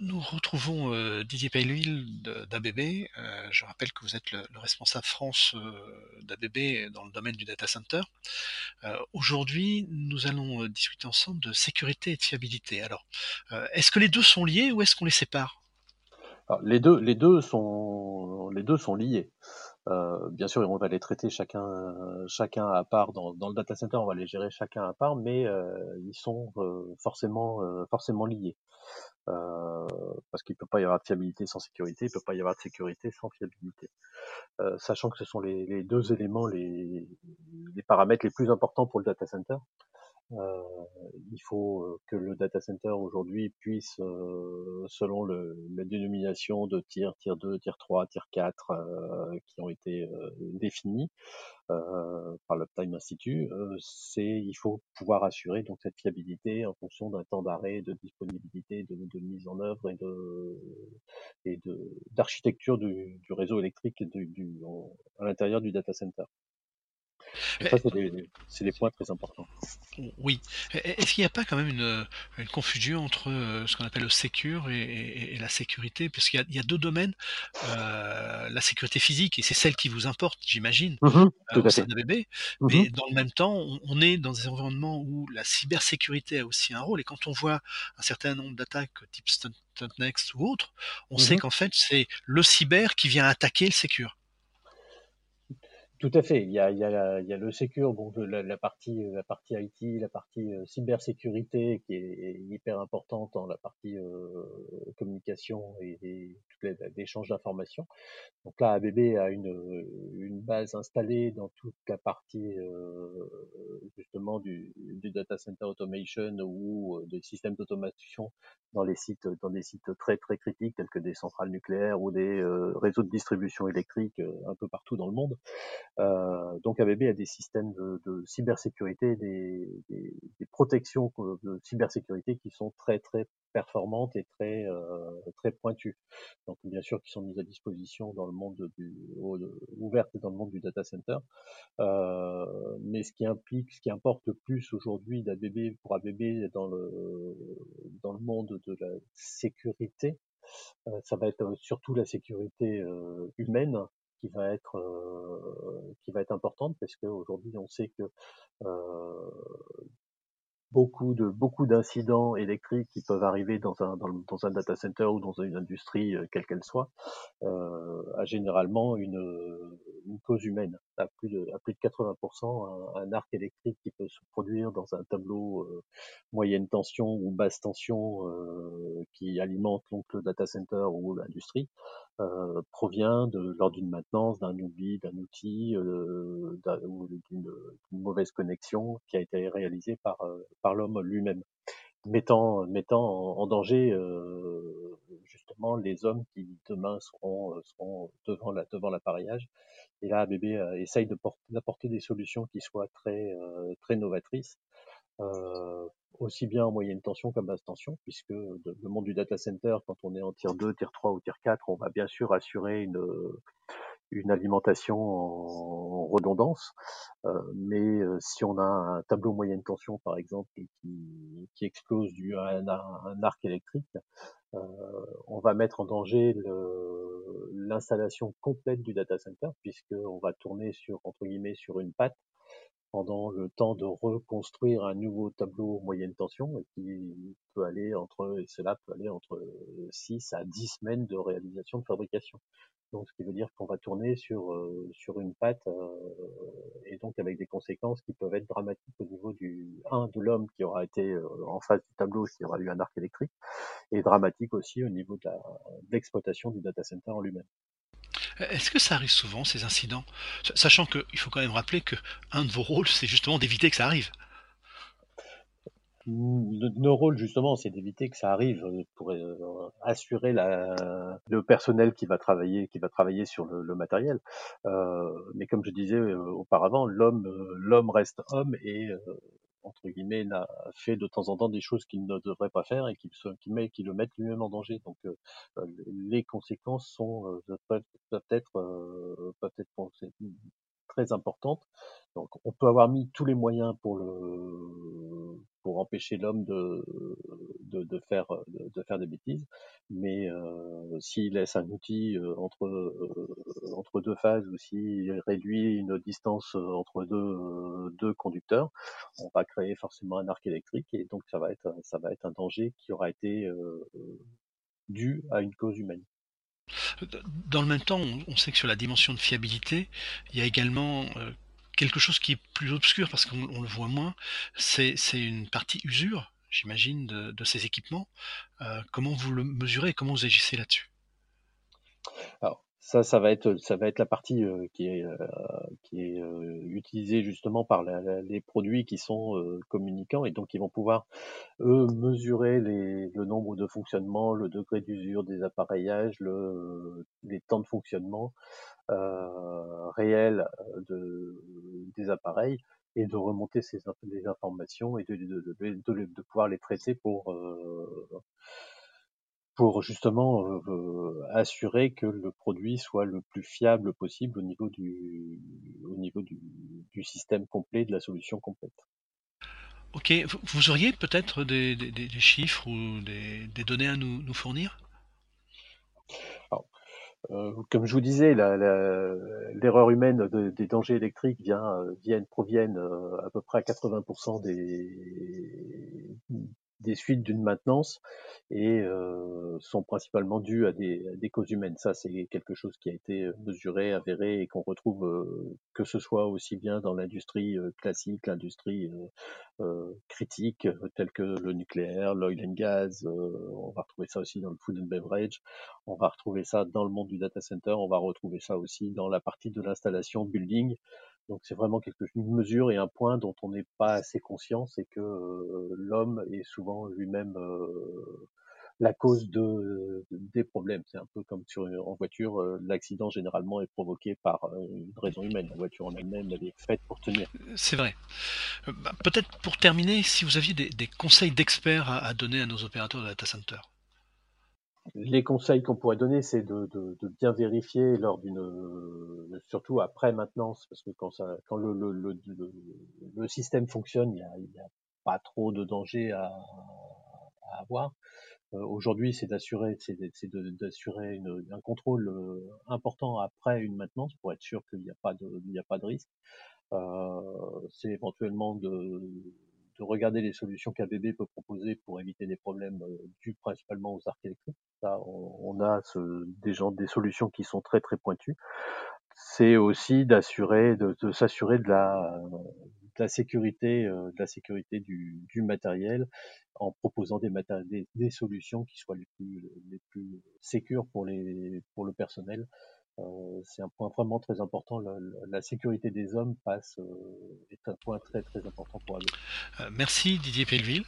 Nous retrouvons, heu, Didier de d'ABB. Heu, je rappelle que vous êtes le le responsable France, heu, d'ABB dans le domaine du data center. Aujourd'hui, nous allons, discuter ensemble de sécurité et de fiabilité. Alors, est-ce que les 2 sont liés ou est-ce qu'on les sépare? Les 2 les 2 sont les 2 sont liés. Heu, bien sûr, on va les traiter chacun chacun à part dans le data center, on va les gérer chacun à part, mais heu, ils sont, heu, forcément, forcément liés. Parce qu'il peut pas y avoir de fiabilité sans sécurité, il peut pas y avoir de sécurité sans fiabilité. Sachant que ce sont les les 2 éléments, les les paramètres les plus importants pour le data center. Heu, il faut, heu, que le data center aujourd'hui puisse, heu, selon le la dénomination de tier, tier 2, tier 3, tier 4, heu, qui ont été, heu, par l'Uptime Institute, c'est il faut pouvoir assurer donc cette fiabilité en fonction d'un temps d'arrêt, de disponibilité, de de mise en œuvre et de et de d'architecture du du réseau électrique du du à l'intérieur du data center. Ça, c'est des points très importants. oui. Est-ce qu'il y a pas quand même une, confusion entre, heu, ce qu'on appelle le secure et et et la sécurité? Puisqu'il y y a 2 domaines, heu, la sécurité physique et c'est celle qui vous importe, j'imagine, au à sein fait. d'ABB. Mmh mh. Mais dans le même temps, on on est dans des environnements où la cybersécurité a aussi un rôle et quand on voit un certain nombre d'attaques type Stunt Stuntnext ou autre, on Mmh sait qu'en fait, c'est le cyber qui vient attaquer le secure. Tout à fait. Il y a le secure, la partie, IT, la partie, heu, cybersécurité qui est hyper importante dans la partie, heu, communication et et l'échange d'informations. Donc là, ABB a une, base installée dans toute la partie, heu, justement du du data center automation ou, des systèmes d'automation dans des sites très, très critiques tels que des centrales nucléaires ou des, heu, réseaux de distribution électrique, heu, un peu partout dans le monde. Heu, donc ABB a des systèmes de cybersécurité, des protections de cybersécurité qui sont très, très performantes et très, heu, très pointues. Donc bien sûr qui sont mises à disposition dans le monde du ouvertes dans le monde du data center. Heu, mais ce qui implique, ce qui importe plus aujourd'hui d'ABB pour ABB dans le dans le monde de la sécurité, heu, ça va être surtout la sécurité, humaine qui va être, qui va être importante parce qu'aujourd'hui on sait que, beaucoup de beaucoup d'incidents électriques qui peuvent arriver dans un dans un data center ou dans une industrie, heu, quelle qu'elle soit, heu, a généralement une cause humaine. À plus de à plus de 80 un un arc électrique qui peut se produire dans un tableau, heu, moyenne tension ou basse tension, heu, qui alimente donc le data center ou l'industrie, heu, provient de lors d'une maintenance, d'un oubli d'un outil, ou d'une mauvaise connexion qui a été réalisée par, par l'homme lui-même. Mettant mettant en danger, heu, justement les hommes qui demain seront, heu, seront devant la devant l'appareillage. Et là, ABB, heu, essaye d'apporter des solutions qui soient très, heu, très novatrices, heu, aussi bien en moyenne tension qu'en basse tension puisque le monde du data center, quand on est en tier 2, tier 3 ou tier 4, on va bien sûr assurer une, une alimentation en redondance. Heu, mais heu, si on a un tableau moyenne tension par exemple qui qui explose dû à un arc électrique, heu, on va mettre en danger l'installation complète du data center puisqu'on va tourner sur, entre guillemets, «sur une patte» pendant le temps de reconstruire un nouveau tableau moyenne tension et qui peut aller entre et cela peut aller entre 6 à 10 semaines de réalisation de fabrication. Donc ce qui veut dire qu'on va tourner sur, heu, sur une patte, heu, et donc avec des conséquences qui peuvent être dramatiques au niveau du 1 de l'homme qui aura été, heu, en face du tableau s'il y aura eu un arc électrique et dramatique aussi au niveau de l'exploitation du data center en lui-même. Est-ce que ça arrive souvent ces incidents? Sa sachant qu'il faut quand même rappeler qu'un de vos rôles, c'est justement d'éviter que ça arrive? No nos rôles justement, c'est d'éviter que ça arrive, heu, pour, heu, assurer la le personnel qui va travailler qui va travailler sur le le matériel. Heu, mais comme je disais, heu, auparavant, l'homme, heu, l'homme reste homme et entre guillemets, n'a fait de temps en temps des choses qu'il ne devrait pas faire et qui qui met qui le mettent lui-même en danger. Donc heu, les conséquences sont, heu, peuvent être, heu, peuvent être très importantes. Donc on peut avoir mis tous les moyens pour le pour empêcher l'homme de, de, faire, de, faire des bêtises. Mais euh, s'il laisse un outil euh, entre, euh, entre deux phases ou s'il réduit une distance entre deux, deux conducteurs, on va créer forcément un arc électrique et donc ça va être, ça va être un danger qui aura été dû à une cause humaine. Dans le même temps, on sait que sur la dimension de fiabilité, il y a également quelque chose qui est plus obscur parce qu'on le voit moins, c'est une partie usure, j'imagine, de, ces équipements. Euh, comment vous le mesurez et comment vous agissez là-dessus? Ça, ça va être, ça va être la partie euh, qui est, euh, qui est utilisée justement par les produits qui sont communicants et donc ils vont pouvoir eux mesurer les, le nombre de fonctionnements, le degré d'usure des appareillages, le, les temps de fonctionnement euh, réels euh, de, des appareils et de remonter ces les informations et de, de, de, de, pouvoir les traiter pour euh, pour justement assurer que le produit soit le plus fiable possible au niveau du au niveau du, du système complet de la solution complète. Ok, vous auriez peut-être des, des, des, chiffres ou des, des données à nous, nous fournir? Alors, comme je vous disais, l'erreur humaine des dangers électriques vient, viennent, proviennent à peu près à 80% des, des suites d'une maintenance et euh, sont principalement dues à des, des causes humaines. Ça, c'est quelque chose qui a été mesuré, avéré et qu'on retrouve euh, que ce soit aussi bien dans l'industrie euh, classique, l'industrie critique, telle que le nucléaire, l'oil and gas. on va retrouver ça aussi dans le food and beverage. On va retrouver ça dans le monde du data center. On va retrouver ça aussi dans la partie de l'installation building. Donc c'est vraiment quelque une mesure et un point dont on n'est pas assez conscient, c'est que euh, l'homme est souvent lui-même euh, la cause de, des problèmes. C'est un peu comme sur en voiture, euh, l'accident généralement est provoqué par une raison humaine. La voiture en elle-même, elle est faite pour tenir. C'est vrai. Bah, peut-être pour terminer, si vous aviez des, des conseils d'experts à, à, donner à nos opérateurs de data center les conseils qu'on pourrait donner, c'est de, de, de, bien vérifier lors d'une, surtout après maintenance, parce que quand, ça, quand le, le, le, le système fonctionne, il n'y a, a, pas trop de danger à, à avoir. Euh, Aujourd'hui, c'est d'assurer, c'est d'assurer un contrôle euh, important après une maintenance pour être sûr qu'il n'y a pas de, a pas de risque. Euh, c'est éventuellement de de regarder les solutions qu'ABB peut proposer pour éviter des problèmes euh, dus principalement aux arcs électriques. Là, on, a ce, des gens, des solutions qui sont très très pointues. C'est aussi d'assurer, de, s'assurer de la, sécurité, euh, de la sécurité du, matériel en proposant des, solutions qui soient les plus, les plus sécures pour les, pour le personnel euh, c'est un point vraiment très important. La, sécurité des hommes passe, euh, est un point très très important pour. Euh, merci Didier Pelleville.